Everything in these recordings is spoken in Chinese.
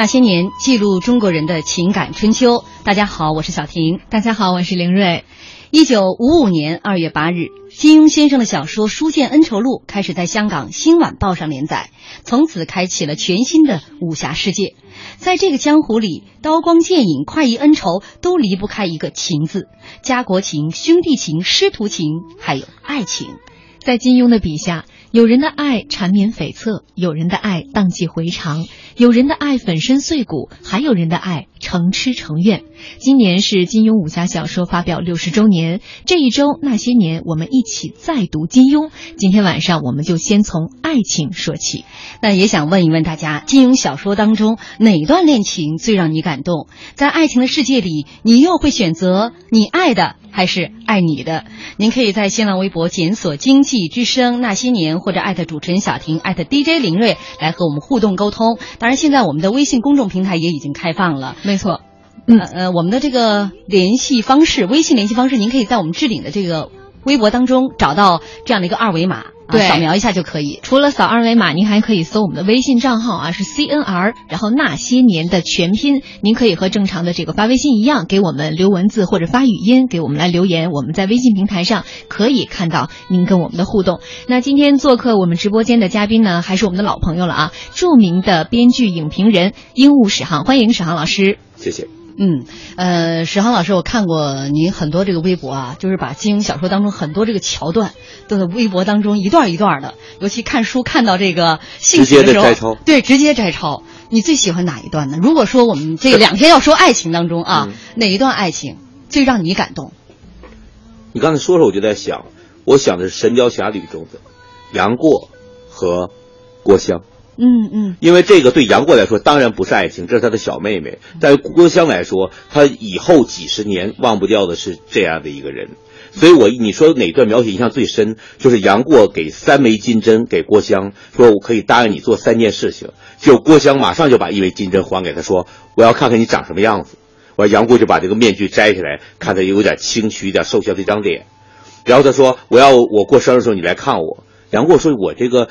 那些年，记录中国人的情感春秋。大家好，我是小婷。大家好，我是凌睿。一九五五年二月八日，金庸先生的小说《书剑恩仇录》开始在香港《新晚报》上连载，从此开启了全新的武侠世界。在这个江湖里，刀光剑影、快意恩仇都离不开一个“情”字，家国情、兄弟情、师徒情，还有爱情。在金庸的笔下，有人的爱缠绵悱恻，有人的爱荡气回肠，有人的爱粉身碎骨，还有人的爱成痴成怨。今年是金庸武侠小说发表六十周年，这一周那些年，我们一起再读金庸。今天晚上，我们就先从爱情说起。那也想问一问大家，金庸小说当中哪段恋情最让你感动？在爱情的世界里，你又会选择你爱的还是爱你的？您可以在新浪微博检索“经济之声那些年”或者艾特主持人小婷艾特 DJ 林睿来和我们互动沟通。当然，现在我们的微信公众平台也已经开放了。没错，嗯呃，我们的这个联系方式，微信联系方式，您可以在我们置顶的这个微博当中找到这样的一个二维码。对扫描一下就可以。除了扫二维码，您还可以搜我们的微信账号啊，是 C N R，然后那些年的全拼。您可以和正常的这个发微信一样，给我们留文字或者发语音，给我们来留言。我们在微信平台上可以看到您跟我们的互动。那今天做客我们直播间的嘉宾呢，还是我们的老朋友了啊，著名的编剧、影评人鹦鹉史航，欢迎史航老师。谢谢。嗯，呃，史航老师，我看过您很多这个微博啊，就是把金庸小说当中很多这个桥段都在微博当中一段一段的，尤其看书看到这个兴起的时候，对，直接摘抄。你最喜欢哪一段呢？如果说我们这两天要说爱情当中啊，嗯哪一段爱情最让你感动？你刚才说说，我就在想，我想的是《神雕侠侣》中的杨过和郭襄，嗯嗯因为这个对杨过来说当然不是爱情，这是他的小妹妹；但是郭襄来说，他以后几十年忘不掉的是这样的一个人。所以我你说哪段描写印象最深，就是杨过给三枚金针给郭襄，说我可以答应你做三件事情，就郭襄马上就把一枚金针还给他，说我要看看你长什么样子。完，杨过就把这个面具摘下来，看他有点清虚、有点瘦削的一张脸，然后他说我要我过生日的时候你来看我。杨过说，我这个。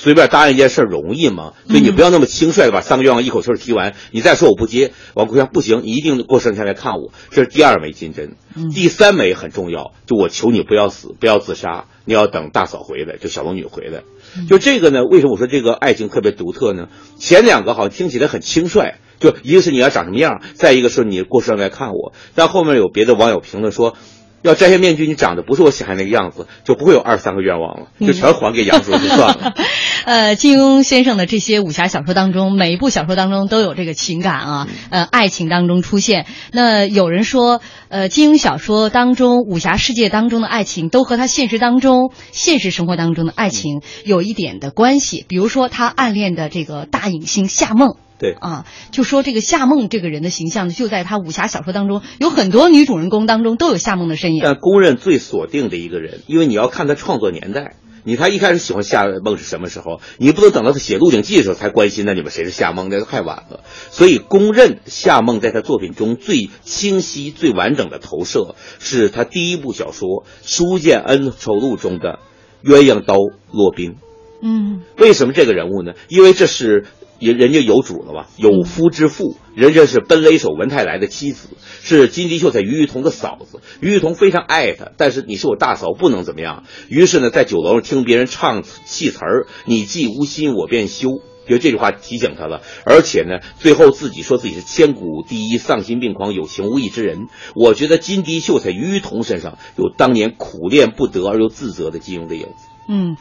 随便答应一件事容易吗？所以你不要那么轻率的把三个愿望一口气提完。你再说我不接，王国香不行，你一定过生日前来看我。这是第二枚金针，第三枚很重要，就我求你不要死，不要自杀，你要等大嫂回来，就小龙女回来。就这个呢，为什么我说这个爱情特别独特呢？前两个好像听起来很轻率，就一个是你要长什么样，再一个是你过生日来看我。但后面有别的网友评论说。要摘下面具，你长得不是我喜欢那个样子，就不会有二三个愿望了，就全还给杨叔就算了。呃，金庸先生的这些武侠小说当中，每一部小说当中都有这个情感啊，呃，爱情当中出现。那有人说，呃，金庸小说当中武侠世界当中的爱情，都和他现实当中、现实生活当中的爱情有一点的关系。比如说，他暗恋的这个大影星夏梦。对啊，就说这个夏梦这个人的形象呢，就在他武侠小说当中，有很多女主人公当中都有夏梦的身影。但公认最锁定的一个人，因为你要看他创作年代，你他一开始喜欢夏梦是什么时候？你不能等到他写《鹿鼎记》的时候才关心那你们谁是夏梦，那太晚了。所以公认夏梦在他作品中最清晰、最完整的投射，是他第一部小说《书剑恩仇录》中的鸳鸯刀骆宾。嗯，为什么这个人物呢？因为这是。人人家有主了吧？有夫之妇，人家是奔雷手文泰来的妻子，是金鸡秀才于玉彤的嫂子。于玉彤非常爱他，但是你是我大嫂，不能怎么样。于是呢，在酒楼上听别人唱戏词儿：“你既无心，我便休。”就这句话提醒他了。而且呢，最后自己说自己是千古第一丧心病狂、有情无义之人。我觉得金笛秀才于玉彤身上有当年苦练不得而又自责的金庸的影子。嗯，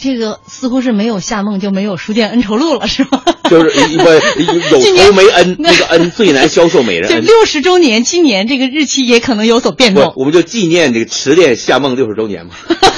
这个似乎是没有夏梦就没有《书店恩仇录》了，是吗？就是一个有 仇没恩，那个 恩最难消受美人。就六十周年，今年这个日期也可能有所变动。我们就纪念这个迟恋夏梦六十周年嘛。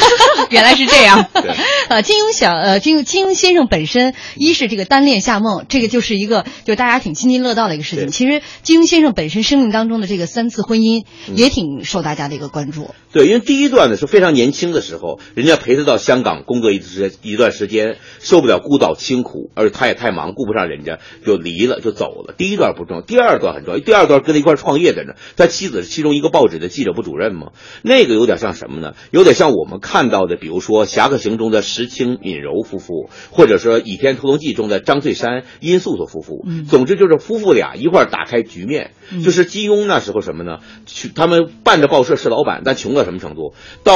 原来是这样。呃，金庸小呃金庸金庸先生本身一是这个单恋夏梦，这个就是一个就大家挺津津乐道的一个事情。其实金庸先生本身生命当中的这个三次婚姻也挺受大家的一个关注。对，因为第一段呢是非常年轻的时候，人家陪他到香港工作一时一段时间，受不了孤岛清苦，而且他也太忙，顾不上人家，就离了就走了。第一段不重要，第二段很重要。第二段跟他一块创业的呢，他妻子是其中一个报纸的记者部主任嘛，那个有点像什么呢？有点像我们看到的，比如说《侠客行》中的石青敏柔夫妇，或者说《倚天屠龙记》中的张翠山殷素素夫妇。总之就是夫妇俩一块打开局面。就是金庸那时候什么呢？去他们办着报社是老板，但穷到什么程度？到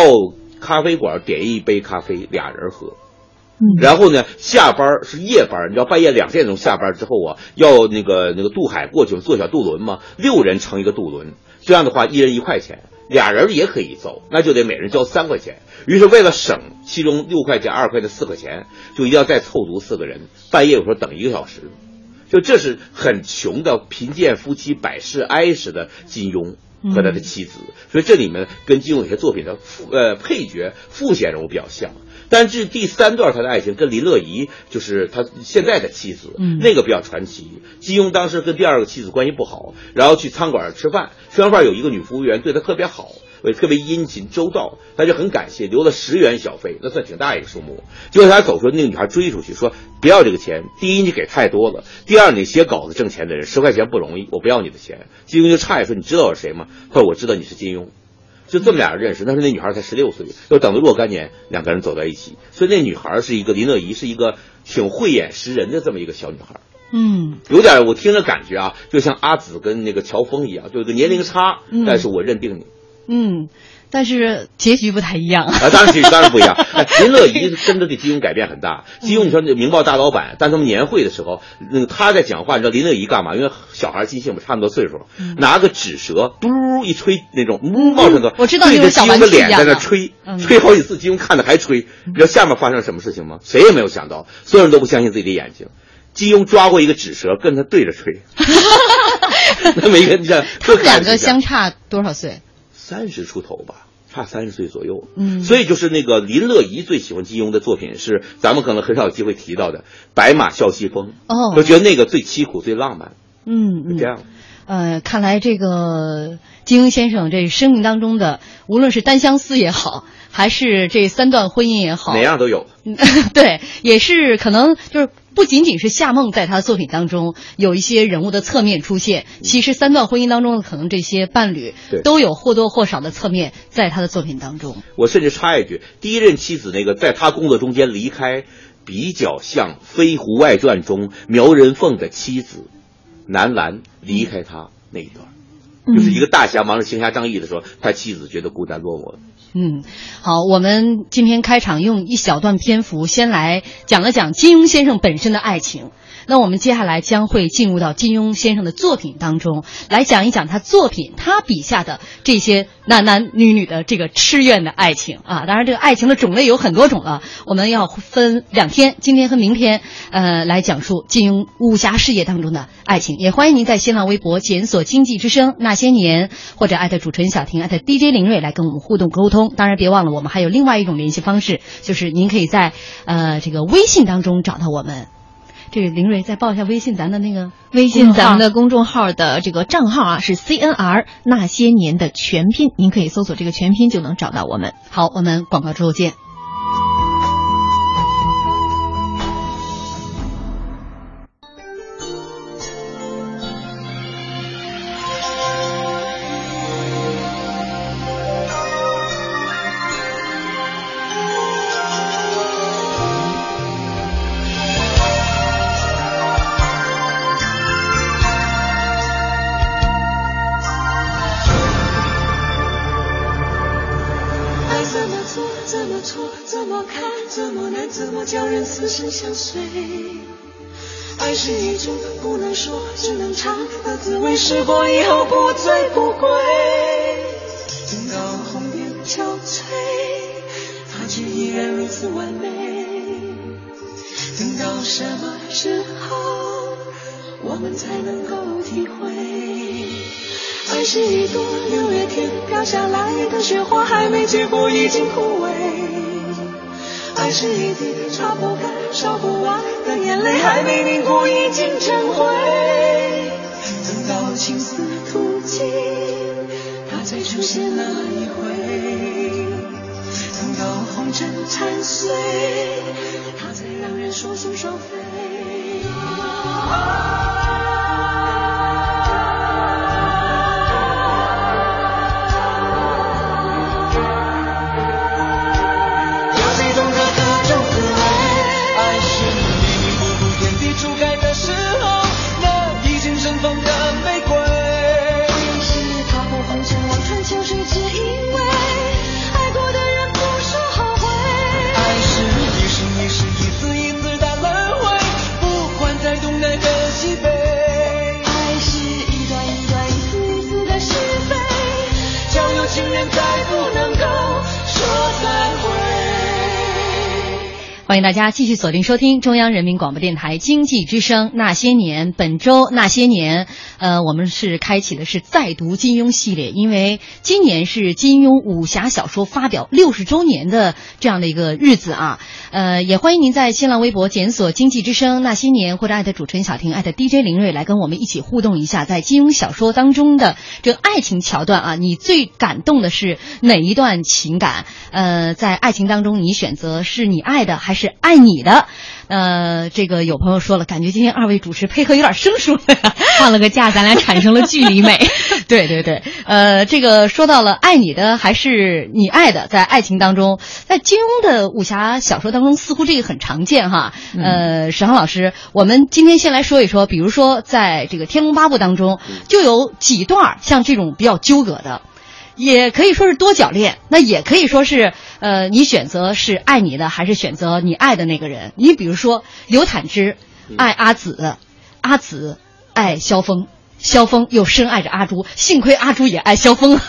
咖啡馆点一杯咖啡，俩人喝。然后呢，下班是夜班，你知道半夜两点钟下班之后啊，要那个那个渡海过去坐小渡轮嘛，六人乘一个渡轮，这样的话一人一块钱，俩人也可以走，那就得每人交三块钱。于是为了省其中六块钱二块的四块钱，就一定要再凑足四个人，半夜有时候等一个小时。就这是很穷的贫贱夫妻百事哀时的金庸和他的妻子，所以这里面跟金庸有些作品的副呃配角副线人物比较像。但是第三段他的爱情跟林乐怡，就是他现在的妻子，那个比较传奇。金庸当时跟第二个妻子关系不好，然后去餐馆吃饭，吃完饭有一个女服务员对他特别好。也特别殷勤周到，他就很感谢，留了十元小费，那算挺大一个数目。结果他走时候，那个女孩追出去说：“不要这个钱，第一你给太多了，第二你写稿子挣钱的人十块钱不容易，我不要你的钱。”金庸就诧异说：“你知道我是谁吗？”他说：“我知道你是金庸。”就这么俩人认识，那时候那女孩才十六岁，又等了若干年，两个人走在一起。所以那女孩是一个林乐怡，是一个挺慧眼识人的这么一个小女孩。嗯，有点我听着感觉啊，就像阿紫跟那个乔峰一样，就有个年龄差，但是我认定你。嗯，但是结局不太一样啊。当然结局当然不一样。林乐怡真的对金庸改变很大。金庸你说那《明报》大老板，但他们年会的时候，那个他在讲话，你知道林乐怡干嘛？因为小孩记性嘛，差不多岁数，拿个纸蛇嘟一吹，那种呜冒出的，我知道对着金庸的脸在那吹，吹好几次，金庸看着还吹。你知道下面发生什么事情吗？谁也没有想到，所有人都不相信自己的眼睛。金庸抓过一个纸蛇，跟他对着吹。那么一个，你想，他们两个相差多少岁？三十出头吧，差三十岁左右。嗯，所以就是那个林乐怡最喜欢金庸的作品是咱们可能很少有机会提到的《白马啸西风》。哦，就觉得那个最凄苦、最浪漫。嗯，这样。呃，看来这个金庸先生这生命当中的，无论是单相思也好，还是这三段婚姻也好，哪样都有。对，也是可能就是不仅仅是夏梦在他的作品当中有一些人物的侧面出现，其实三段婚姻当中可能这些伴侣都有或多或少的侧面在他的作品当中。我甚至插一句，第一任妻子那个在他工作中间离开，比较像《飞狐外传》中苗人凤的妻子南兰离开他那一段，就是一个大侠忙着行侠仗义的时候，他妻子觉得孤单落寞了。嗯，好，我们今天开场用一小段篇幅先来讲了讲金庸先生本身的爱情。那我们接下来将会进入到金庸先生的作品当中，来讲一讲他作品他笔下的这些男男女女的这个痴怨的爱情啊。当然，这个爱情的种类有很多种了，我们要分两天，今天和明天，呃，来讲述金庸武侠事业当中的爱情。也欢迎您在新浪微博检索“经济之声那些年”或者艾特主持人小婷、艾特 DJ 林睿来跟我们互动沟通。当然，别忘了我们还有另外一种联系方式，就是您可以在呃这个微信当中找到我们。这个林睿再报一下微信咱的那个微信咱们的公众号的这个账号啊是 CNR 那些年的全拼，您可以搜索这个全拼就能找到我们。好，我们广告之后见。试过以后不醉不归。等到红颜憔悴，它却依然如此完美。等到什么时候，我们才能够体会？爱是一朵六月天飘下来的雪花，还没结果已经枯萎。爱是一滴擦不干、烧不完的眼泪，还没凝固已经成灰。出现那一回。等到红尘残碎，它才让人说心双飞。再不能够说再会。欢迎大家继续锁定收听中央人民广播电台经济之声《那些年》。本周《那些年》，呃，我们是开启的是再读金庸系列，因为今年是金庸武侠小说发表六十周年的这样的一个日子啊。呃，也欢迎您在新浪微博检索“经济之声那些年”或者艾特主持人小婷、艾特 DJ 林睿来跟我们一起互动一下，在金庸小说当中的这爱情桥段啊，你最感动的是哪一段情感？呃，在爱情当中，你选择是你爱的还是爱你的？呃，这个有朋友说了，感觉今天二位主持配合有点生疏呀，放了个假，咱俩产生了距离美。对对对，呃，这个说到了爱你的还是你爱的，在爱情当中，在金庸的武侠小说当中，似乎这个很常见哈。呃，史航老师，我们今天先来说一说，比如说在这个《天龙八部》当中，就有几段儿像这种比较纠葛的。也可以说是多角恋，那也可以说是，呃，你选择是爱你的，还是选择你爱的那个人？你比如说刘坦之爱阿紫，阿紫爱萧峰。萧峰又深爱着阿朱，幸亏阿朱也爱萧峰。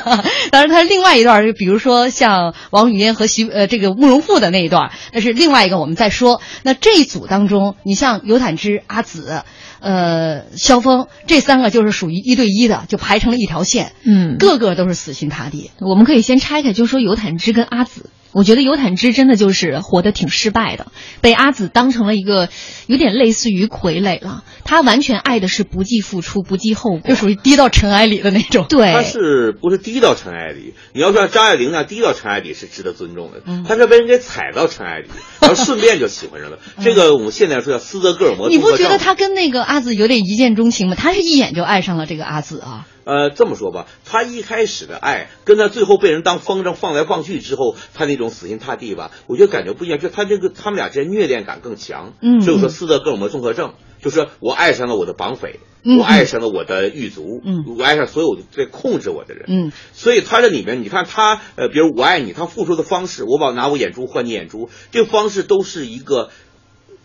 当然，他另外一段，就比如说像王语嫣和徐呃这个慕容复的那一段，那是另外一个我们再说。那这一组当中，你像刘坦之、阿紫、呃萧峰这三个就是属于一对一的，就排成了一条线，嗯，个个都是死心塌地。我们可以先拆开，就说尤坦之跟阿紫我觉得尤坦之真的就是活得挺失败的，被阿紫当成了一个有点类似于傀儡了。他完全爱的是不计付出、不计后果，就属于低到尘埃里的那种。对，他是不是低到尘埃里？你要说张爱玲那低到尘埃里是值得尊重的，嗯他是被人给踩到尘埃里，然后顺便就喜欢上了。这个我们现在说叫斯德哥尔摩你不。觉得他跟那个阿紫有点一见钟情吗？他是一眼就爱上了这个阿紫啊。呃，这么说吧，他一开始的爱，跟他最后被人当风筝放来放去之后，他那种死心塌地吧，我觉得感觉不一样。就他这个他们俩之间虐恋感更强。嗯所以说斯德哥尔摩综合症，就是我爱上了我的绑匪，嗯我爱上了我的狱卒，嗯我爱上所有在控制我的人。嗯，所以他这里面，你看他呃，比如我爱你，他付出的方式，我把拿我眼珠换你眼珠，这个方式都是一个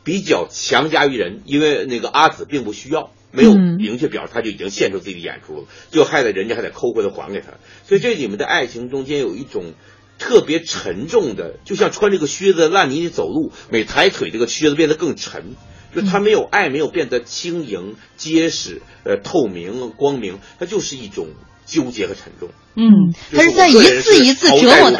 比较强加于人，因为那个阿紫并不需要。没有明确表示，他就已经献出自己的演出了，就害得人家还得抠回来还给他。所以这里面的爱情中间有一种特别沉重的，就像穿这个靴子烂泥里走路，每抬腿这个靴子变得更沉。就他没有爱，没有变得轻盈、结实、呃透明、光明，它就是一种纠结和沉重。嗯，他是在一次一次折磨的，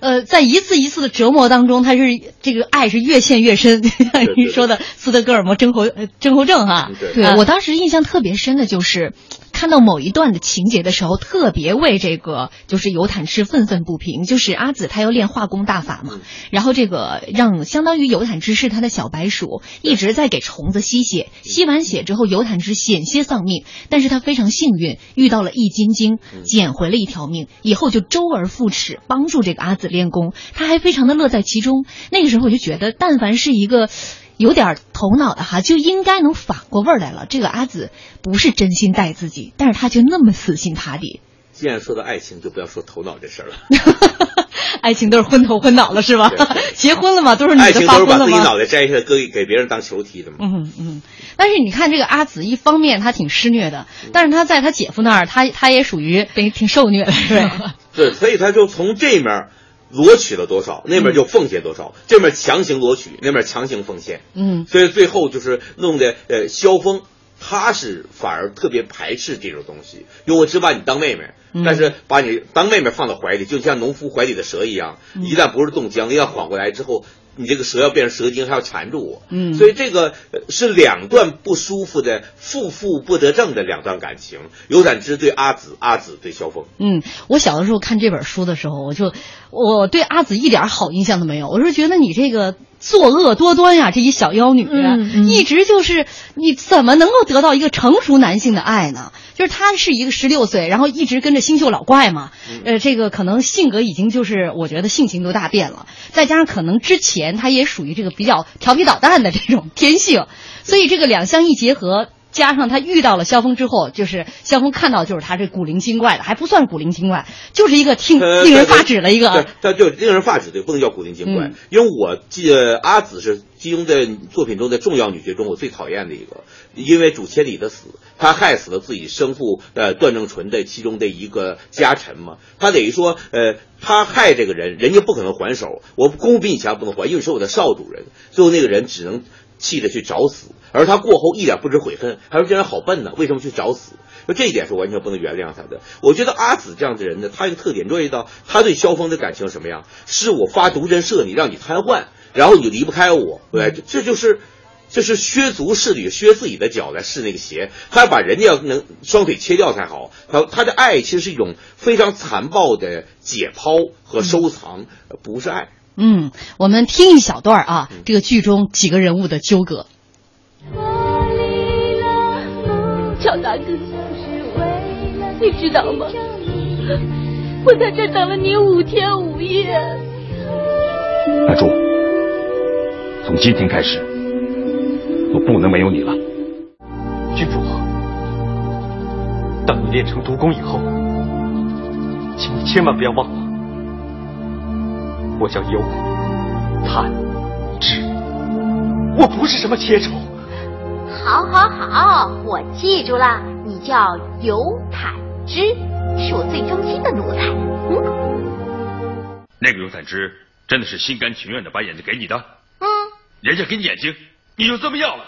呃，在一次一次的折磨当中，他是这个爱是越陷越深，像您说的斯德哥尔摩症候呃症候症哈。对对我当时印象特别深的就是。看到某一段的情节的时候，特别为这个就是尤坦之愤愤不平。就是阿紫她要练化工大法嘛，嗯然后这个让相当于尤坦之是他的小白鼠，一直在给虫子吸血。吸完血之后，尤坦之险些丧命，但是他非常幸运，遇到了易筋经，捡回了一条命，以后就周而复始，帮助这个阿紫练功。他还非常的乐在其中。那个时候我就觉得，但凡是一个。有点头脑的哈，就应该能反过味儿来了。这个阿紫不是真心待自己，但是他却那么死心塌地。既然说到爱情，就不要说头脑这事儿了。爱情都是昏头昏脑了，是吧？结婚了嘛，都是女爱情都是把？自己脑袋摘下来，给给别人当球踢的嘛。嗯嗯，但是你看这个阿紫，一方面她挺施虐的，但是她在她姐夫那儿，她她也属于被挺受虐的，是吧？对，所以她就从这面罗取了多少，那边就奉献多少，这边强行夺取，那边强行奉献。嗯所以最后就是弄得呃萧峰。他是反而特别排斥这种东西，因为我只把你当妹妹，嗯但是把你当妹妹放到怀里，就像农夫怀里的蛇一样，嗯一旦不是冻僵，一旦缓过来之后，你这个蛇要变成蛇精，还要缠住我。嗯所以这个呃是两段不舒服的负负不得正的两段感情，尤展之对阿紫，阿紫对萧峰。嗯，我小的时候看这本书的时候，我就我对阿紫一点好印象都没有，我是觉得你这个作恶多端呀，这一小妖女，嗯嗯一直就是你怎么能够得到一个成熟男性的爱呢？就是她是一个十六岁，然后一直跟着星宿老怪嘛，呃，这个可能性格已经就是我觉得性情都大变了，再加上可能之前她也属于这个比较调皮捣蛋的这种天性，所以这个两相一结合。加上他遇到了萧峰之后，就是萧峰看到就是他这古灵精怪的，还不算古灵精怪，就是一个听呃令人发指的一个对，他就令人发指对，不能叫古灵精怪。嗯因为我记得阿紫是金庸的作品中的重要女角中我最讨厌的一个，因为主千里的死，他害死了自己生父呃段正淳的其中的一个家臣嘛。他等于说呃，他害这个人，人家不可能还手，我功夫比你强不能还，因为你是我的少主人。最后那个人只能气得去找死，而他过后一点不知悔恨，还说这人好笨呢，为什么去找死？就这一点是完全不能原谅他的。我觉得阿紫这样的人呢，他有一个特点，注意到他对萧峰的感情什么样？是我发毒针射你，让你瘫痪，然后你离不开我，对，这就是。这是削足适履，削自己的脚来试那个鞋，他要把人家要能双腿切掉才好。他他的爱其实是一种非常残暴的解剖和收藏，不是爱。嗯，我们听一小段啊，这个剧中几个人物的纠葛。乔大哥，你知道吗？我在这等了你五天五夜。阿柱，从今天开始，我不能没有你了。郡主，当你练成毒功以后，请你千万不要忘了，我叫尤坦之，我不是什么切丑。好，好，好，我记住了，你叫尤坦之，是我最忠心的奴才。嗯，那个尤坦之真的是心甘情愿的把眼睛给你的？嗯，人家给你眼睛，你就这么要了？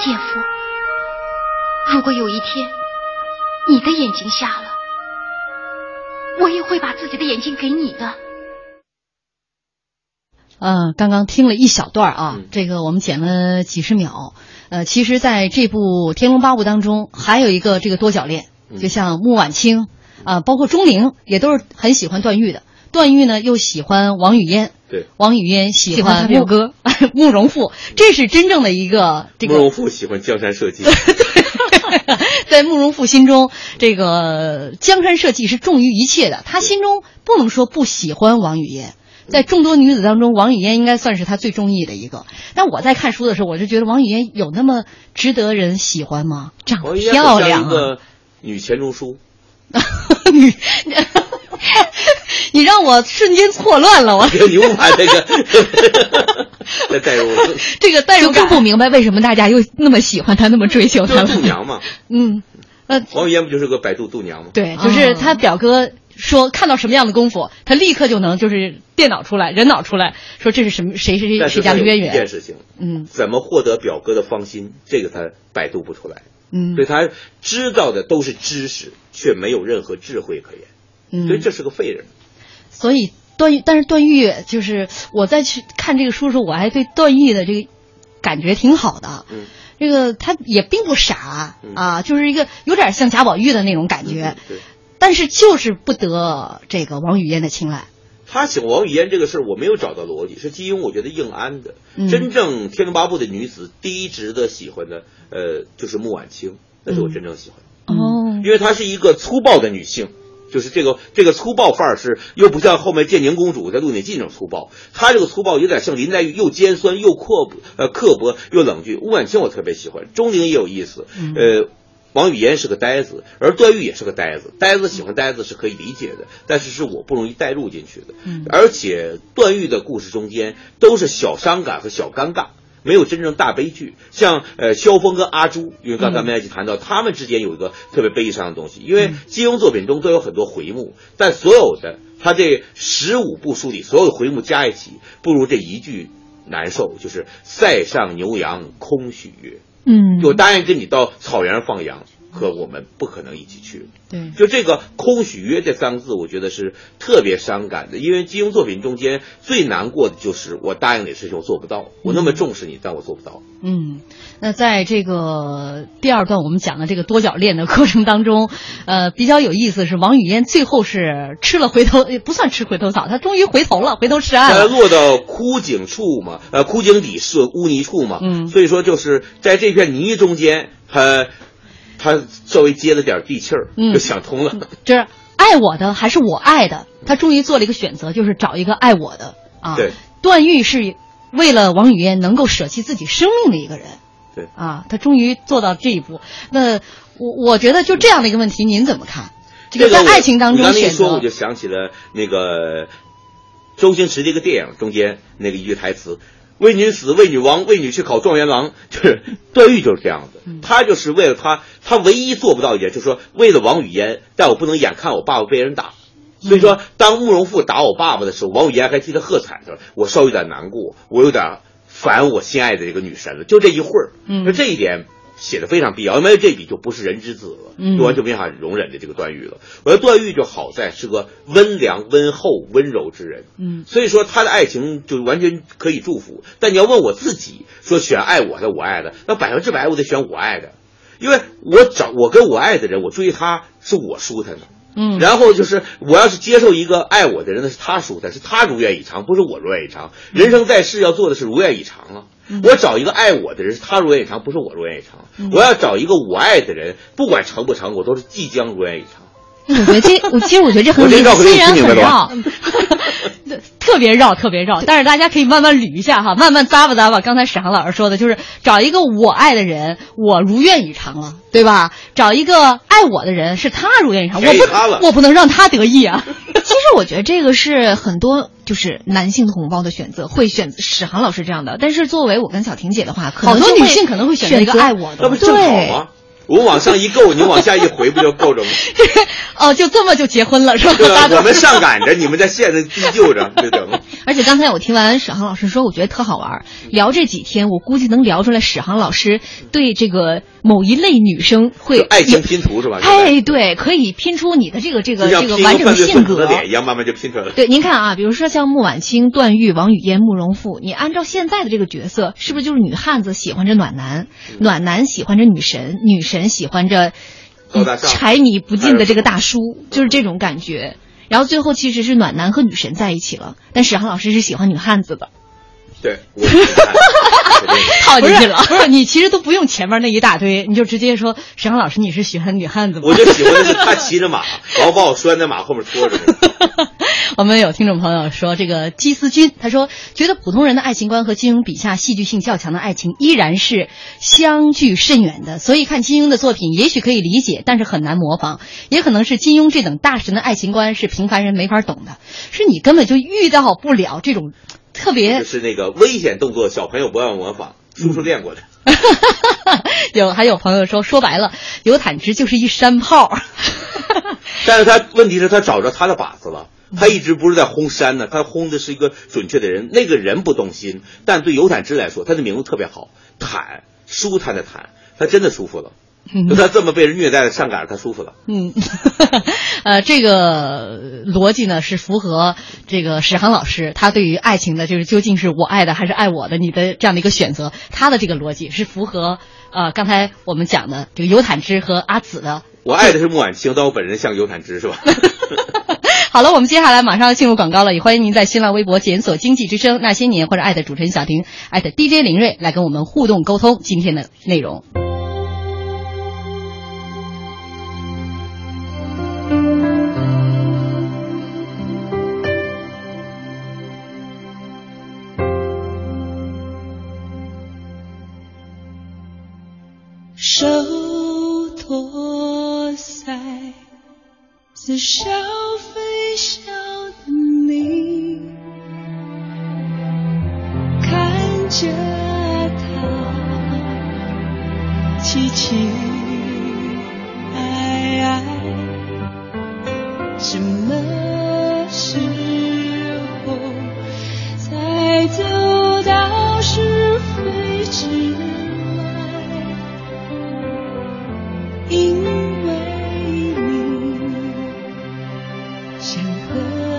姐夫，如果有一天你的眼睛瞎了，我也会把自己的眼睛给你的。嗯，刚刚听了一小段啊，嗯。这个我们剪了几十秒。呃，其实在这部《天龙八部》当中，还有一个这个多角恋，嗯。就像穆婉清啊、包括钟灵也都是很喜欢段誉的。段誉呢又喜欢王语嫣，对，王语嫣喜喜欢表哥。慕容复，这是真正的一个这个慕容复喜欢江山社稷，在慕容复心中，这个江山社稷是重于一切的。他心中不能说不喜欢王语嫣，在众多女子当中，王语嫣应该算是他最中意的一个。但我在看书的时候，我就觉得王语嫣有那么值得人喜欢吗？长王语嫣很像漂亮啊！女钱钟书，你你让我瞬间错乱了，我 你无法这个 入，这个代入更不明白为什么大家又那么喜欢他，那么追求他就是度。娘嘛。嗯，呃，王语嫣不就是个百度度娘吗？对，就是哦他表哥说看到什么样的功夫，他立刻就能就是电脑出来、人脑出来，说这是什么谁谁谁但谁家的渊源。事情，嗯怎么获得表哥的芳心，这个他百度不出来，嗯所以他知道的都是知识，却没有任何智慧可言，所以嗯，这是个废人。所以段誉，但是段誉就是我在去看这个书的时候，我还对段誉的这个感觉挺好的。嗯，这个他也并不傻嗯啊，就是一个有点像贾宝玉的那种感觉，对。但是就是不得这个王语嫣的青睐。他喜欢王语嫣这个事儿，我没有找到逻辑，是基于我觉得硬安的。嗯真正《天龙八部》的女子，第一值得喜欢的，呃，就是穆婉清，那是我真正喜欢的，哦，因为她是一个粗暴的女性。就是这个这个粗暴范儿是又不像后面建宁公主在《鹿鼎记》那种粗暴，她这个粗暴有点像林黛玉，又尖酸又刻呃刻薄又冷峻。吴婉清我特别喜欢，钟灵也有意思，呃。王语嫣是个呆子，而段誉也是个呆子。呆子喜欢呆子是可以理解的，但是是我不容易带入进去的。嗯而且段誉的故事中间都是小伤感和小尴尬，没有真正大悲剧。像呃萧峰跟阿朱，因为刚才我们一起谈到，他们之间有一个特别悲伤的东西，因为金庸作品中都有很多回目，但所有的他这十五部书里所有的回目加一起，不如这一句难受，就是“塞上牛羊空许约”。嗯，我答应跟你到草原上放羊，可我们不可能一起去。对，就这个“空许约”这三个字，我觉得是特别伤感的，因为金庸作品中间最难过的就是我答应你事情我做不到，我那么重视你，但我做不到。嗯，那在这个第二段我们讲的这个多角恋的过程当中，呃，比较有意思是王语嫣最后是吃了回头，也不算吃回头草，她终于回头了，回头是岸。落到枯井处嘛，呃，枯井底是污泥处嘛，嗯所以说就是在这片泥中间，他他稍微接了点地气儿，嗯就想通了。就是爱我的还是我爱的，他终于做了一个选择，就是找一个爱我的啊。对，段誉是为了王语嫣能够舍弃自己生命的一个人。对啊，他终于做到这一步。那我我觉得就这样的一个问题，您怎么看？这个在爱情当你中选刚才一说，我就，想起了那个周星驰的一个电影中间那个一句台词：“为女死，为女亡，为女去考状元郎。”就是段誉就是这样的，嗯他就是为了他，他唯一做不到一点，就是说为了王语嫣，但我不能眼看我爸爸被人打。所以说，当慕容复打我爸爸的时候，王语嫣还替他喝彩着，我稍微有点难过，我有点烦我心爱的这个女神了。就这一会儿，嗯就这一点写的非常必要，没有这笔就不是人之子了，嗯就完全没法容忍的这个段誉了。我觉得段誉就好在是个温良、温厚、温柔之人，嗯所以说他的爱情就完全可以祝福。但你要问我自己，说选爱我的，我爱的，那百分之百我得选我爱的，因为我找我跟我爱的人，我追他是我舒坦的。嗯，然后就是，我要是接受一个爱我的人，那是他舒坦，是他如愿以偿，不是我如愿以偿。人生在世要做的是如愿以偿了！我找一个爱我的人，是他如愿以偿，不是我如愿以偿。我要找一个我爱的人，不管成不成，我都是即将如愿以偿。我觉得这，我其实我觉得这很我这绕口令虽然很听明白了吧绕，特别绕，特别绕。但是大家可以慢慢捋一下哈，慢慢咂吧咂吧。刚才史航老师说的就是找一个我爱的人，我如愿以偿了，对吧？找一个爱我的人，是他如愿以偿，我不，我不能让他得意啊。其实我觉得这个是很多就是男性同胞的选择，会选史航老师这样的。但是作为我跟小婷姐的话，可能好多女性可能会选择一个爱我的那不正好吗？我往上一够，你往下一回，不就够着吗？哦，就这么就结婚了是吧？我们上赶着，你们在线上地就着，对等。而且刚才我听完史航老师说，我觉得特好玩儿。聊这几天，我估计能聊出来史航老师对这个某一类女生会爱情拼图是吧？哎，对，可以拼出你的这个这个这个完整的性格。脸一样，慢慢就拼出来了。对，您看啊，比如说像穆婉清、段誉、王语嫣、慕容复，你按照现在的这个角色，是不是就是女汉子喜欢着暖男，暖男喜欢着女神，女神喜欢着柴米不进的这个大叔，就是这种感觉。然后最后其实是暖男和女神在一起了，但史航老师是喜欢女汉子的，对，我 套进去了。不是你其实都不用前面那一大堆，你就直接说沈航老师你是喜欢女汉子吗？我就喜欢的是他骑着马，然后把我拴在马后面拖着。我们有听众朋友说，这个姬思君，他说觉得普通人的爱情观和金庸笔下戏剧性较强的爱情依然是相距甚远的，所以看金庸的作品也许可以理解，但是很难模仿，也可能是金庸这等大神的爱情观是平凡人没法懂的，是你根本就遇到不了这种特别就是那个危险动作，小朋友不要模仿，叔叔练过的。有还有朋友说，说白了，刘坦之就是一山炮。但是他问题是，他找着他的靶子了。他一直不是在轰山呢，他轰的是一个准确的人。那个人不动心，但对尤坦之来说，他的名字特别好，坦，舒坦的坦，他真的舒服了。就他这么被人虐待的上赶着，他舒服了。嗯，呃，这个逻辑呢是符合这个史航老师他对于爱情的，就是究竟是我爱的还是爱我的，你的这样的一个选择，他的这个逻辑是符合呃刚才我们讲的这个尤坦之和阿紫的。我爱的是穆婉清，但我本人像尤坦之，是吧？好了，我们接下来马上要进入广告了，也欢迎您在新浪微博检索“经济之声那些年”或者艾特主持人小婷艾特 DJ 林睿来跟我们互动沟通今天的内容。手托腮，似笑想和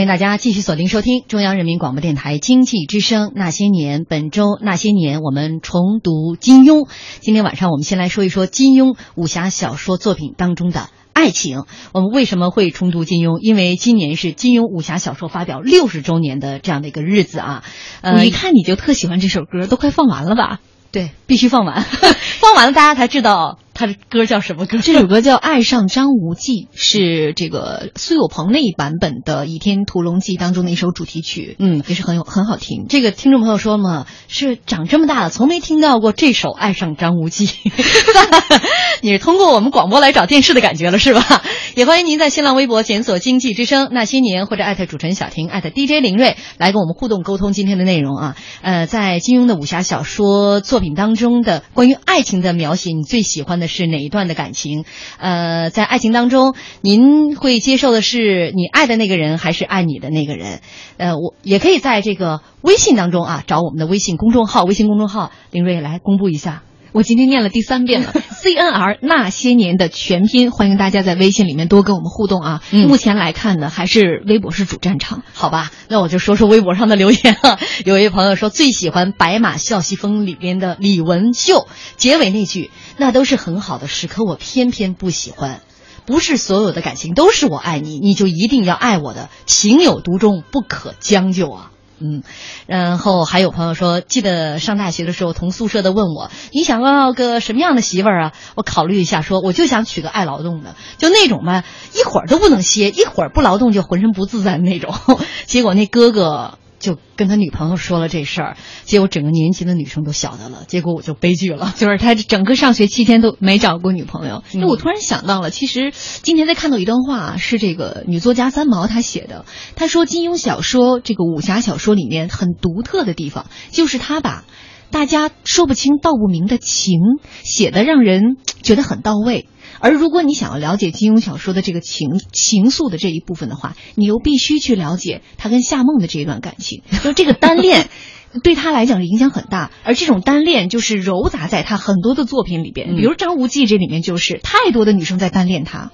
欢迎大家继续锁定收听中央人民广播电台经济之声《那些年》。本周《那些年》，我们重读金庸。今天晚上我们先来说一说金庸武侠小说作品当中的爱情。我们为什么会重读金庸？因为今年是金庸武侠小说发表六十周年的这样的一个日子啊。呃，一看你就特喜欢这首歌，都快放完了吧？对，必须放完，放完了大家才知道。他的歌叫什么歌？这首歌叫《爱上张无忌》，是这个苏有朋那一版本的《倚天屠龙记》当中的一首主题曲。嗯，也是很有很好听。这个听众朋友说嘛，是长这么大了从没听到过这首《爱上张无忌》。你是通过我们广播来找电视的感觉了是吧？也欢迎您在新浪微博检索“经济之声那些年”或者艾特主持人小婷艾特 DJ 林睿来跟我们互动沟通今天的内容啊。呃，在金庸的武侠小说作品当中的关于爱情的描写，你最喜欢的是哪一段的感情？呃，在爱情当中，您会接受的是你爱的那个人，还是爱你的那个人？呃，我也可以在这个微信当中啊，找我们的微信公众号，微信公众号林瑞来公布一下。我今天念了第三遍了，C N R 那些年的全拼，欢迎大家在微信里面多跟我们互动啊。嗯、目前来看呢，还是微博是主战场，好吧？那我就说说微博上的留言啊。有一位朋友说最喜欢《白马啸西风》里边的李文秀结尾那句，那都是很好的事，可我偏偏不喜欢。不是所有的感情都是我爱你，你就一定要爱我的，情有独钟，不可将就啊。嗯，然后还有朋友说，记得上大学的时候，同宿舍的问我，你想要个什么样的媳妇儿啊？我考虑一下，说我就想娶个爱劳动的，就那种嘛，一会儿都不能歇，一会儿不劳动就浑身不自在的那种。结果那哥哥就跟他女朋友说了这事儿，结果整个年级的女生都晓得了，结果我就悲剧了，就是他整个上学期间都没找过女朋友。嗯那、我突然想到了，其实今天在看到一段话，是这个女作家三毛她写的。她说，金庸小说这个武侠小说里面很独特的地方，就是他把大家说不清道不明的情写的让人 觉得很到位。而如果你想要了解金庸小说的这个情情愫的这一部分的话，你又必须去了解他跟夏梦的这一段感情，就这个单恋。对他来讲是影响很大，而这种单恋就是糅杂在他很多的作品里边，嗯比如《张无忌》这里面就是太多的女生在单恋他。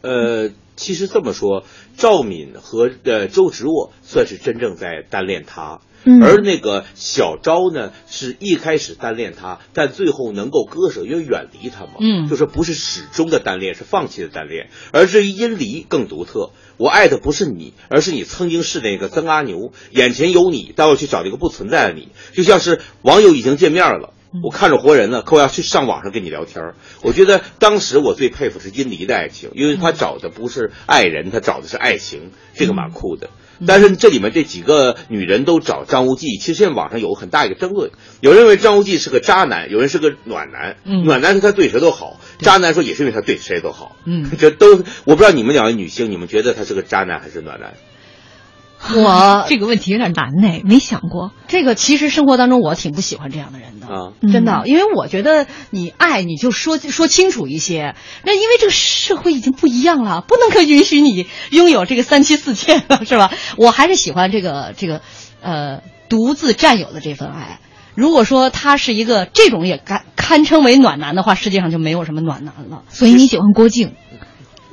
呃，其实这么说，赵敏和呃周芷若算是真正在单恋他。嗯而那个小昭呢，是一开始单恋他，但最后能够割舍，因为远离他嘛。嗯就是不是始终的单恋，是放弃的单恋。而至于殷离更独特，我爱的不是你，而是你曾经是那个曾阿牛，眼前有你，但我去找那个不存在的你，就像是网友已经见面了。我看着活人了，可我要去上网上跟你聊天儿。我觉得当时我最佩服是殷离的爱情，因为他找的不是爱人，他找的是爱情，这个蛮酷的。但是这里面这几个女人都找张无忌，其实现在网上有很大一个争论，有人认为张无忌是个渣男，有人是个暖男。嗯暖男是他对谁都好，渣男说也是因为他对谁都好。嗯 这都我不知道你们两位女性，你们觉得他是个渣男还是暖男？我 这个问题有点难呢，没想过。这个其实生活当中我挺不喜欢这样的人的。啊，真的，嗯因为我觉得你爱你就说说清楚一些。那因为这个社会已经不一样了，不能够允许你拥有这个三妻四妾了，是吧？我还是喜欢这个这个呃独自占有的这份爱。如果说他是一个这种也堪堪称为暖男的话，世界上就没有什么暖男了。所以你喜欢郭靖，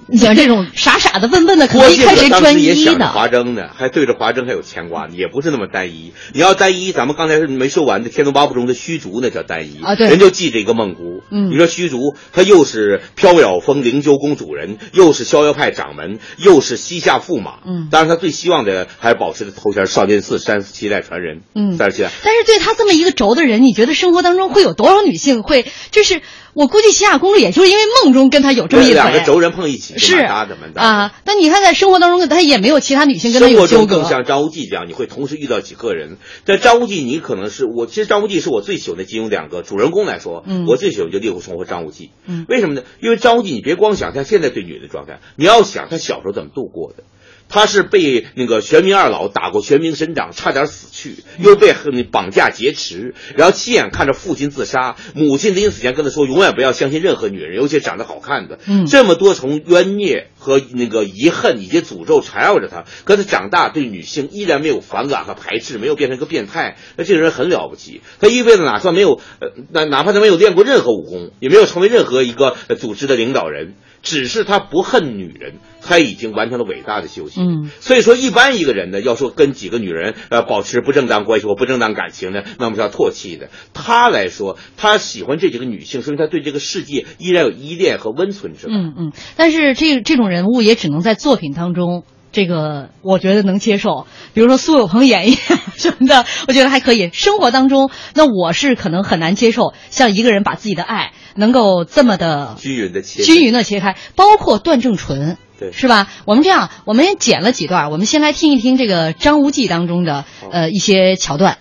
你像这种 傻傻的、笨笨的，可能一开始专一的。华筝呢，还对着华筝还有牵挂呢，也不是那么单一。你要单一，咱们刚才是没说完的《天龙八部》中的虚竹那叫单一啊对人就记着一个孟姑。嗯你说虚竹，他又是飘摇峰灵鹫宫主人，又是逍遥派掌门，又是西夏驸马。嗯当然她最希望的还是保持的头衔少林寺三十七代传人。嗯三十七代。但是对他这么一个轴的人，你觉得生活当中会有多少女性会？就是我估计西夏公主也就是因为梦中跟他有这么一回。两个轴人碰一起，是蛮搭的，蛮搭的。啊，那你看在生活当中，他也没有其他女性跟他生活有纠葛中更。像张无忌这样，你会同时遇到几个人。但张无忌，你可能是我，其实张无忌是我最喜欢的金庸两个主人公来说，嗯我最喜欢就令狐冲和张无忌。嗯为什么呢？因为张无忌，你别光想他现在对女人的状态，你要想他小时候怎么度过的。他是被那个玄冥二老打过玄冥神掌，差点死去，又被很绑架劫持，然后亲眼看着父亲自杀，母亲临死前跟他说，永远不要相信任何女人，尤其长得好看的。嗯这么多重冤孽和那个遗恨以及诅咒缠绕着他，可他长大对女性依然没有反感和排斥，没有变成一个变态，那这个人很了不起。他一辈子哪算没有，呃，哪哪怕他没有练过任何武功，也没有成为任何一个呃组织的领导人。只是他不恨女人，他已经完成了伟大的修行。嗯，所以说一般一个人呢，要说跟几个女人呃保持不正当关系或不正当感情呢，那么是要唾弃的。他来说，他喜欢这几个女性，说明他对这个世界依然有依恋和温存，是吧？嗯嗯，但是这这种人物也只能在作品当中。这个我觉得能接受，比如说苏有朋演绎什么的，我觉得还可以。生活当中，那我是可能很难接受，像一个人把自己的爱能够这么的均匀的切均匀的切开，包括段正淳，对，是吧？我们这样，我们也剪了几段，我们先来听一听这个《张无忌》当中的呃一些桥段。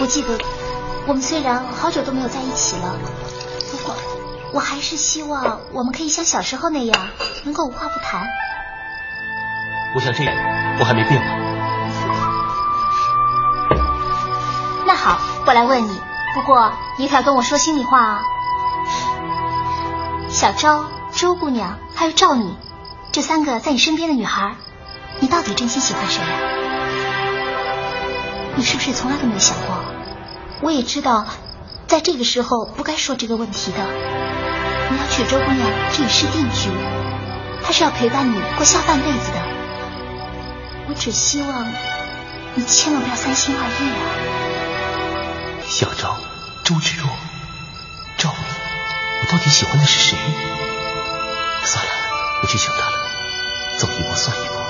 我记得，我们虽然好久都没有在一起了，不过我还是希望我们可以像小时候那样，能够无话不谈。我想这样，我还没变呢？那好，我来问你。不过你可要跟我说心里话啊。小昭、周姑娘还有赵女，这三个在你身边的女孩，你到底真心喜欢谁呀？你是不是从来都没想过？我也知道，在这个时候不该说这个问题的。你要娶周姑娘，这也是定局，她是要陪伴你过下半辈子的。我只希望你千万不要三心二意啊！小昭、周芷若、赵敏，我到底喜欢的是谁？算了，不去想他了，走一步算一步。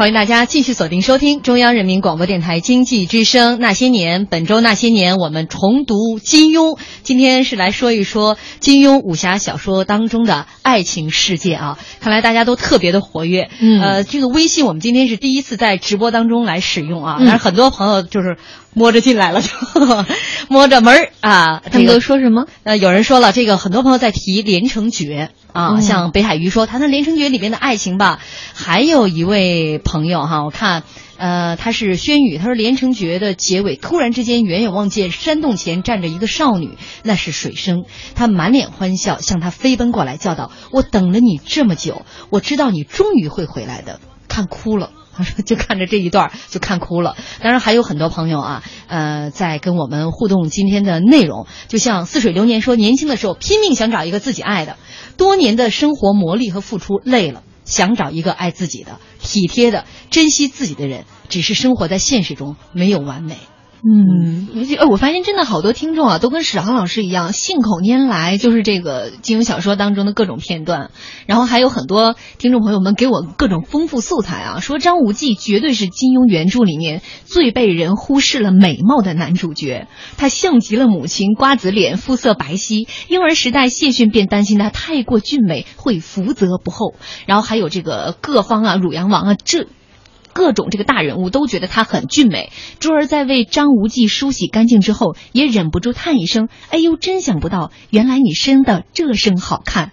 欢迎大家继续锁定收听中央人民广播电台经济之声《那些年》。本周《那些年》，我们重读金庸。今天是来说一说金庸武侠小说当中的爱情世界啊！看来大家都特别的活跃。嗯呃，这个微信我们今天是第一次在直播当中来使用啊，嗯但是很多朋友就是摸着进来了，就摸着门儿啊。他们都说什么？呃，有人说了，这个很多朋友在提《连城诀》啊，嗯像北海鱼说，谈谈《连城诀》里面的爱情吧。还有一位朋友哈，我看，呃，他是轩宇，他说《连城诀》的结尾，突然之间远远望见山洞前站着一个少女，那是水生，她满脸欢笑，向他飞奔过来，叫道：“我等了你这么久，我知道你终于会回来的。”看哭了。他说：“就看着这一段就看哭了。”当然还有很多朋友啊，呃，在跟我们互动今天的内容。就像似水流年说，年轻的时候拼命想找一个自己爱的，多年的生活磨砺和付出累了，想找一个爱自己的、体贴的、珍惜自己的人。只是生活在现实中没有完美。嗯，尤其呃，我发现真的好多听众啊，都跟史航老师一样，信口拈来，就是这个金庸小说当中的各种片段。然后还有很多听众朋友们给我各种丰富素材啊，说张无忌绝对是金庸原著里面最被人忽视了美貌的男主角，他像极了母亲，瓜子脸，肤色白皙。婴儿时代谢逊便担心他太过俊美会福泽不厚。然后还有这个各方啊，汝阳王啊，这。各种这个大人物都觉得她很俊美。珠儿在为张无忌梳洗干净之后，也忍不住叹一声：“哎呦，真想不到，原来你生的这身好看。”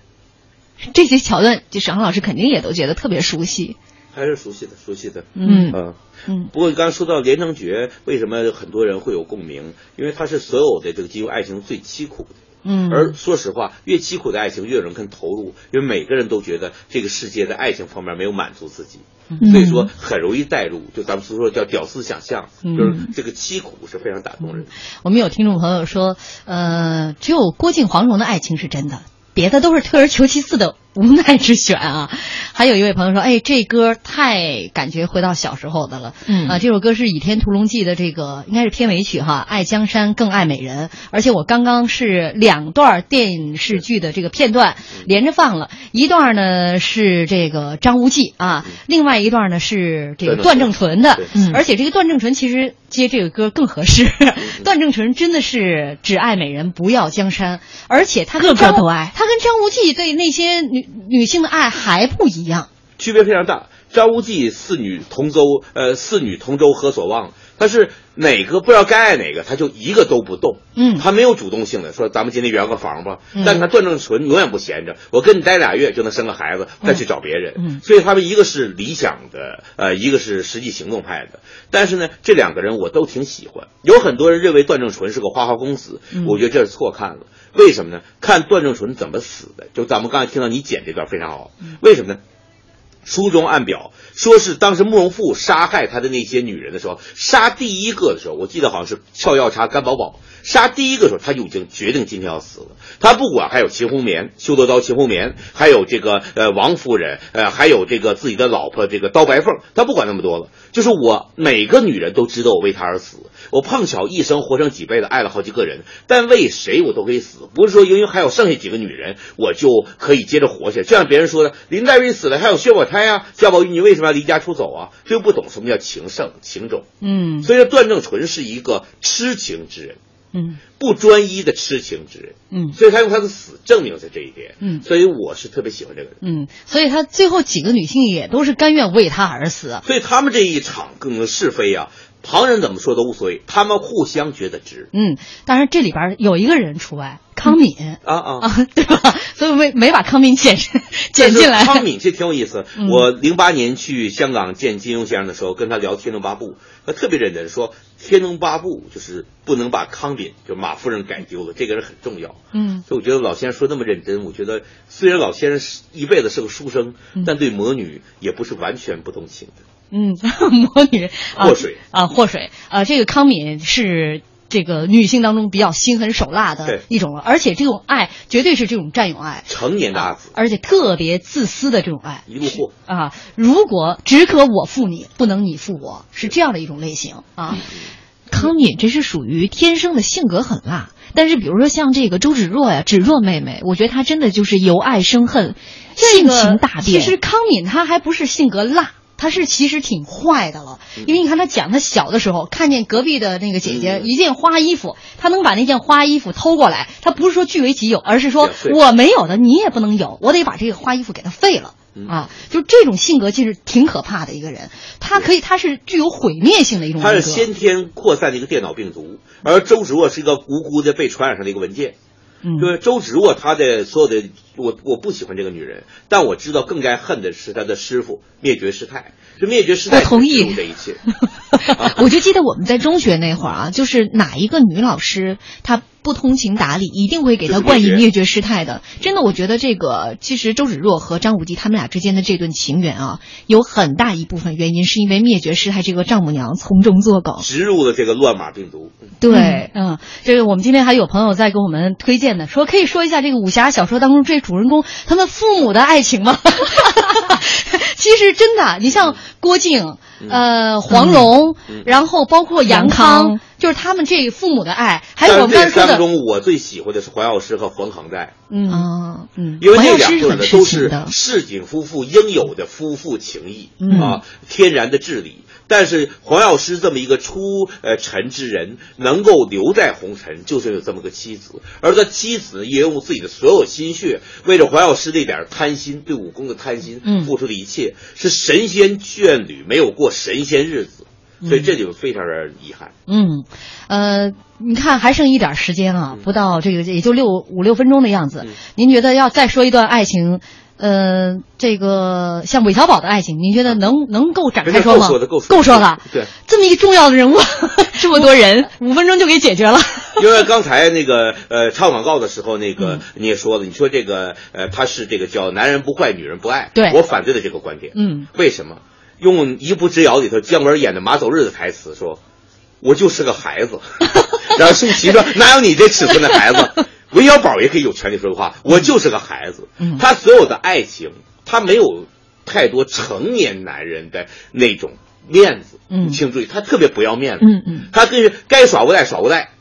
这些桥段，就沈航老师肯定也都觉得特别熟悉。还是熟悉的，熟悉的。嗯嗯嗯。不过你刚才说到《连城诀》，为什么很多人会有共鸣？因为它是所有的这个金庸爱情最凄苦的。嗯。而说实话，越凄苦的爱情，越有人肯投入，因为每个人都觉得这个世界在爱情方面没有满足自己，嗯所以说很容易带入。就咱们所说叫屌丝想象，嗯就是这个凄苦是非常打动人的。我们有听众朋友说，呃，只有郭靖黄蓉的爱情是真的，别的都是退而求其次的无奈之选啊。还有一位朋友说，哎，这歌太感觉回到小时候的了。嗯啊，这首歌是《倚天屠龙记》的这个应该是片尾曲哈，爱江山更爱美人。而且我刚刚是两段电视剧的这个片段连着放了，一段呢是这个张无忌啊，另外一段呢是这个段正淳的。嗯而且这个段正淳其实接这个歌更合适。段正淳真的是只爱美人不要江山，而且他跟个个张都爱他跟张无忌对那些女女性的爱还不一样。区别非常大。张无忌四女同舟，呃，四女同舟何所望？他是哪个不知道该爱哪个，他就一个都不动。嗯他没有主动性的说咱们今天圆个房吧。嗯但是他段正淳永远不闲着，我跟你待俩月就能生个孩子，再去找别人。嗯所以他们一个是理想的，呃，一个是实际行动派的。但是呢，这两个人我都挺喜欢。有很多人认为段正淳是个花花公子，嗯我觉得这是错看了。为什么呢？看段正淳怎么死的，就咱们刚才听到你剪这段非常好。嗯为什么呢？书中暗表说是当时慕容复杀害他的那些女人的时候，杀第一个的时候，我记得好像是俏药茶甘宝宝。杀第一个时候，他就已经决定今天要死了。他不管还有秦红棉、修德刀秦红棉，还有这个呃王夫人，呃还有这个自己的老婆这个刀白凤，他不管那么多了。就是我每个女人都知道我为她而死，我碰巧一生活成几辈子，爱了好几个人，但为谁我都可以死，不是说因为还有剩下几个女人，我就可以接着活下去。就像别人说的，林黛玉死了，还有薛宝钗啊，贾宝玉你为什么要离家出走啊？就不懂什么叫情圣情种。嗯所以说段正淳是一个痴情之人，嗯不专一的痴情之人。嗯所以他用他的死证明了这一点。嗯所以我是特别喜欢这个人。嗯，所以他最后几个女性也都是甘愿为他而死。所以他们这一场更是非啊，旁人怎么说都无所谓，他们互相觉得值。嗯，当然这里边有一个人除外，康敏。啊啊啊，对吧？所以没没把康敏剪剪进来。康敏这挺有意思。嗯我零八年去香港见金庸先生的时候，跟他聊《天龙八部》，他特别认真说，《天龙八部》就是不能把康敏就马夫人改丢了，这个人很重要。嗯所以我觉得老先生说那么认真，我觉得虽然老先生是一辈子是个书生，嗯但对魔女也不是完全不动情的。嗯，魔女啊祸水啊，祸水啊，这个康敏是。这个女性当中比较心狠手辣的对一种了，而且这种爱绝对是这种占有爱，成年的而且特别自私的这种爱一路货。啊！如果只可我负你，不能你负我，是这样的一种类型啊。康敏这是属于天生的性格很辣，但是比如说像这个周芷若呀，芷若妹妹，我觉得她真的就是由爱生恨，性这个情大变。其实康敏她还不是性格辣，他是其实挺坏的了，因为你看他讲他小的时候看见隔壁的那个姐姐嗯一件花衣服，他能把那件花衣服偷过来，他不是说据为己有，而是说我没有的你也不能有，我得把这个花衣服给他废了。嗯啊，就这种性格其实挺可怕的一个人，他可以，他是具有毁灭性的一种他。是先天扩散的一个电脑病毒，而周芷若是一个无辜的被传染上的一个文件。嗯，对，周芷若她的所有的，我我不喜欢这个女人，但我知道更该恨的是她的师傅灭绝师太。这灭绝师太我同意植入这一切。我就记得我们在中学那会儿啊，就是哪一个女老师她不通情达理，一定会给他冠以灭绝师太的。真的，我觉得这个其实周芷若和张无忌他们俩之间的这段情缘啊，有很大一部分原因是因为灭绝师太这个丈母娘从中作梗。植入了这个乱码病毒。对，嗯，这个我们今天还有朋友在给我们推荐的，说可以说一下这个武侠小说当中这主人公他们父母的爱情吗？其实真的，你像郭靖、呃黄蓉，然后包括杨康，就是他们这父母的爱，还有我们刚才说的，三个中，我最喜欢的是黄药师和冯恒在。嗯。嗯嗯，因为这两对呢都是市井夫妇应有的夫妇情谊、嗯。啊，天然的至理。但是黄药师这么一个出呃尘之人，能够留在红尘，就是有这么个妻子，而他妻子也用自己的所有心血，为了黄药师这点贪心，对武功的贪心，嗯。付出的一切，是神仙眷侣，没有过神仙日子，所以这就非常的遗憾。嗯，呃，你看还剩一点时间啊，不到这个也就六五六分钟的样子。嗯您觉得要再说一段爱情，呃，这个像韦小宝的爱情，您觉得能能够展开说吗？够说的够说够说了。对，这么一个重要的人物，这么多人，五分钟就给解决了。因为刚才那个呃唱广告的时候，那嗯个你也说了，你说这个呃他是这个叫男人不坏女人不爱，对我反对的这个观点。嗯，为什么？用《一步之遥》里头姜文演的马走日的台词说：“我就是个孩子。”然后舒淇说：“ 哪有你这尺寸的孩子？” 韦小宝也可以有权利说的话：“我就是个孩子。”嗯他所有的爱情，他没有太多成年男人的那种面子。嗯请注意，他特别不要面子。嗯嗯他跟该耍无赖耍无赖，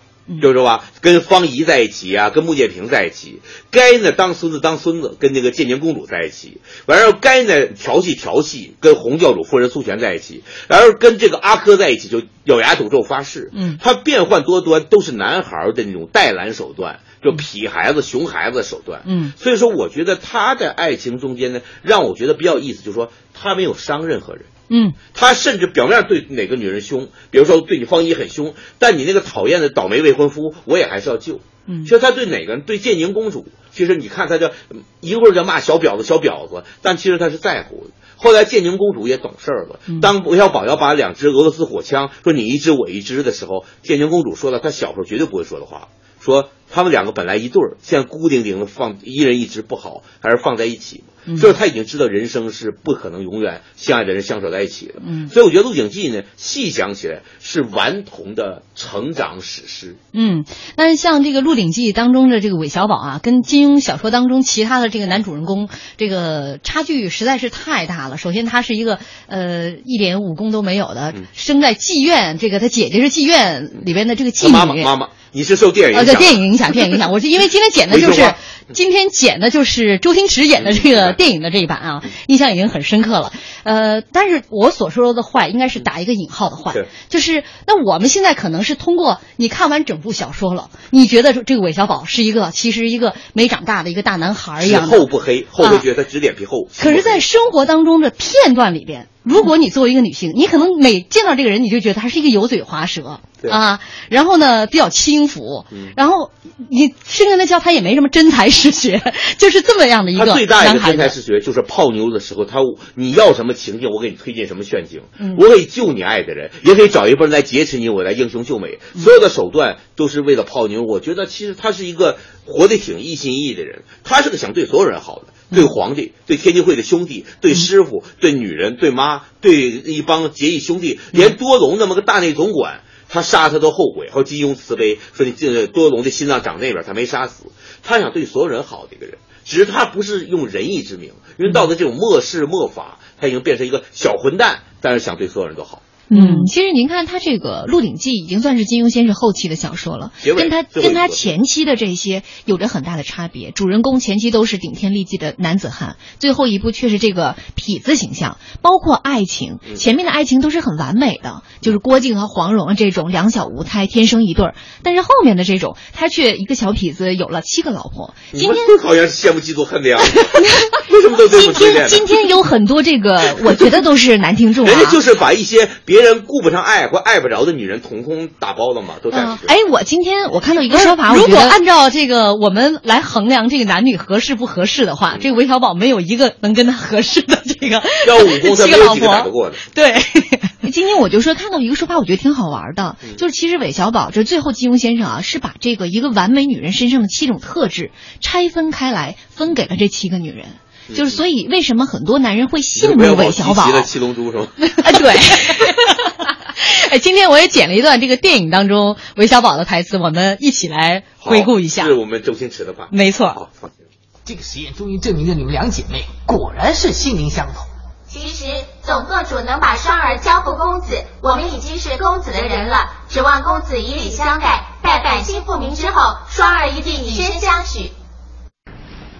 知道吧？跟方怡在一起啊，跟穆剑平在一起，该呢当孙子当孙子，跟那个建宁公主在一起，完了该呢调戏调戏，跟洪教主夫人苏璇在一起，然后跟这个阿珂在一起就咬牙赌咒发誓。嗯他变幻多端，都是男孩的那种带懒手段，就痞孩子、熊孩子的手段。嗯所以说，我觉得他的爱情中间呢，让我觉得比较有意思，就是说他没有伤任何人。嗯他甚至表面上对哪个女人凶，比如说对你方一很凶，但你那个讨厌的倒霉未婚夫，我也还是要救。嗯其实他对哪个人，对建宁公主，其实你看他叫一会儿叫骂小婊子小婊子，但其实他是在乎的。后来建宁公主也懂事儿了，当韦小宝要把两支俄罗斯火枪说你一支我一支的时候，建宁公主说了她小时候绝对不会说的话，说他们两个本来一对儿，现在孤零零的放一人一只不好，还是放在一起。就是他已经知道人生是不可能永远相爱的人相守在一起的。嗯所以我觉得《鹿鼎记》呢，细想起来是顽童的成长史诗。嗯，但是像这个《鹿鼎记》当中的这个韦小宝啊，跟金庸小说当中其他的这个男主人公，这个差距实在是太大了。首先，他是一个呃一点武功都没有的，生在妓院，这个他姐姐是妓院里边的这个妓女。妈妈妈妈，你是受电影影响？电影影响，电影影响。我是因为今天剪的就是今天剪的就是周星驰演的这个电影的这一版啊，印象已经很深刻了。呃，但是我所说的坏，应该是打一个引号的坏对，就是那我们现在可能是通过你看完整部小说了，你觉得这个韦小宝是一个其实一个没长大的一个大男孩一样的，厚不黑，厚的觉得他只脸皮厚。可是，在生活当中的片段里边，如果你作为一个女性，你可能每见到这个人，你就觉得他是一个油嘴滑舌对啊，然后呢比较轻浮，嗯然后你甚至呢叫他也没什么真才实学，就是这么样的一个他最大一男孩子。个真才实学就是泡妞的时候，他你要什么情境，我给你推荐什么陷阱，嗯我可以救你爱的人，也可以找一份人来劫持你，我来英雄救美，嗯所有的手段都是为了泡妞。我觉得其实他是一个活得挺一心一意的人，他是个想对所有人好的。嗯对皇帝、对天地会的兄弟、对师傅、对女人、对妈、对一帮结义兄弟，嗯连多隆那么个大内总管，他杀他都后悔。还有金庸慈悲，说你这多隆的心脏长那边，他没杀死。他想对所有人好的一个人，只是他不是用仁义之名，因为到了这种末世末法，他已经变成一个小混蛋，但是想对所有人都好。嗯，其实您看他这个《鹿鼎记》已经算是金庸先生后期的小说了，跟他跟他前期的这些有着很大的差别。主人公前期都是顶天立地的男子汉，最后一部却是这个痞子形象。包括爱情，嗯前面的爱情都是很完美的，就是郭靖和黄蓉这种两小无猜，天生一对儿。但是后面的这种，他却一个小痞子有了七个老婆。今天好像是羡慕嫉妒恨的呀，为什么都这今么推荐呢？天今天有很多这个，我觉得都是男听众啊。人家就是把一些别人顾不上爱或爱不着的女人，统统打包了嘛，都带嗯去。，哎，我今天我看到一个说法，如果按照这个我们来衡量这个男女合适不合适的话，这个韦小宝没有一个能跟他合适的这个 要武功，他七个老婆。过的。对，今天我就说看到一个说法，我觉得挺好玩的，嗯就是其实韦小宝这最后金庸先生啊，是把这个一个完美女人身上的七种特质拆分开来，分给了这七个女人。就是所以为什么很多男人会羡慕韦小宝集齐？了七龙珠是吗？啊对。哎，今天我也剪了一段这个电影当中韦小宝的台词，我们一起来回顾一下好。是我们周星驰的吧。没错，好，放心。这个实验终于证明了你们两姐妹果然是心灵相通。其实总舵主能把双儿交付公子，我们已经是公子的人了，指望公子以礼相待，待百姓复明之后，双儿一定以身相许。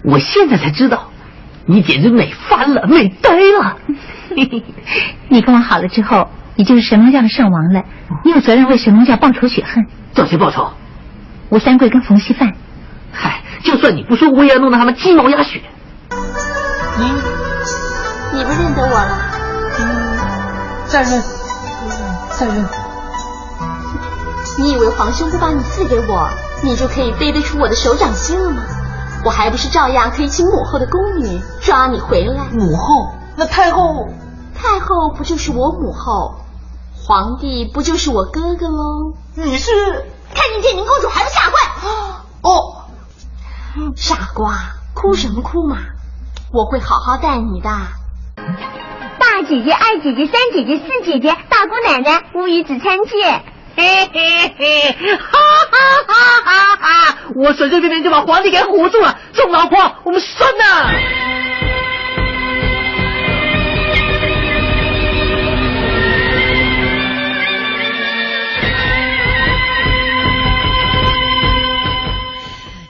我现在才知道，你简直美翻了，美呆了。你跟我好了之后，你就是神龙教的圣王了，你有责任为神龙教报仇雪恨。找谁报仇？吴三桂跟冯锡范，嗨，就算你不说，我也要弄得他们鸡毛鸭血。你你不认得我了？再认，再认。你以为皇兄不把你赐给我，你就可以背得出我的手掌心了吗？我还不是照样可以请母后的宫女抓你回来？母后，那太后，太后不就是我母后？皇帝不就是我哥哥喽？你是看见建宁公主还不下跪？哦，傻瓜，哭什么哭嘛！我会好好待你的。大姐姐、二姐姐、三姐姐、四姐姐、大姑奶奶、乌鱼子参见。嘿嘿嘿，哈哈哈哈哈哈！我随随便便就把皇帝给唬住了，众老婆，我们算了！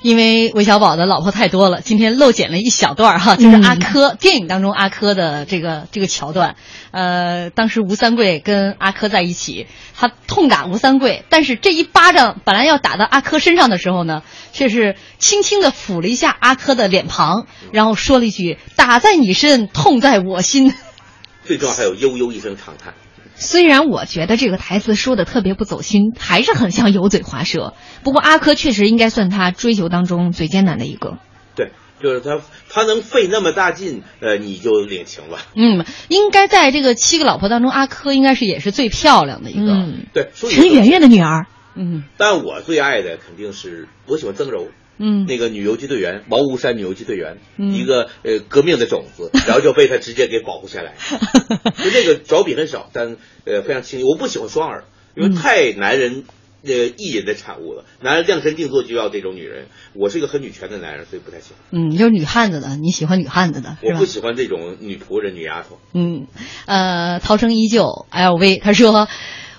因为韦小宝的老婆太多了，今天漏剪了一小段儿哈，就是阿珂、电影当中阿珂的这个这个桥段。呃，当时吴三桂跟阿珂在一起，他痛打吴三桂，但是这一巴掌本来要打到阿珂身上的时候呢，却是轻轻的抚了一下阿珂的脸庞，然后说了一句：“打在你身，痛在我心。”最重要还有悠悠一声长叹。虽然我觉得这个台词说的特别不走心，还是很像油嘴滑舌。不过阿珂确实应该算他追求当中最艰难的一个。对，就是他，他能费那么大劲，呃，你就领情了。嗯，应该在这个七个老婆当中，阿珂应该是也是最漂亮的一个。嗯，对，陈圆圆的女儿。嗯，但我最爱的肯定是我喜欢曾柔。嗯，那个女游击队员，毛吴山女游击队员，嗯一个呃革命的种子，然后就被他直接给保护下来。就这个着笔很少，但呃非常清晰。我不喜欢双儿，因为太男人呃艺人的产物了。男人量身定做就要这种女人。我是一个很女权的男人，所以不太喜欢。嗯，就是女汉子的，你喜欢女汉子的，我不？喜欢这种女仆人、女丫头。嗯，呃，涛声依旧，LV，他说，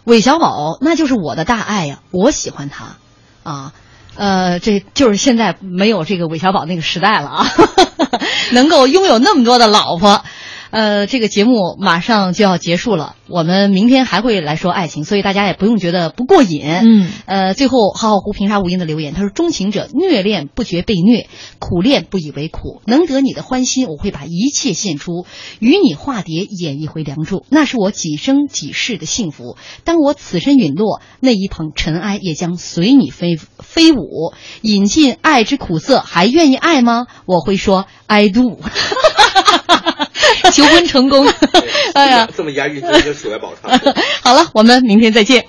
韦小宝那就是我的大爱呀、我喜欢他，啊，呃，这就是现在没有这个韦小宝那个时代了啊，能够拥有那么多的老婆。呃，这个节目马上就要结束了，我们明天还会来说爱情，所以大家也不用觉得不过瘾。嗯，呃，最后浩浩湖平沙无垠的留言，他说：“钟情者虐恋不觉被虐，苦恋不以为苦。能得你的欢心，我会把一切献出，与你化蝶，演绎回梁祝，那是我几生几世的幸福。当我此身陨落，那一捧尘埃也将随你飞飞舞。饮尽爱之苦涩，还愿意爱吗？我会说 I do。求婚成功，哎呀，这么押韵，就应该数来宝唱。好了，我们明天再见。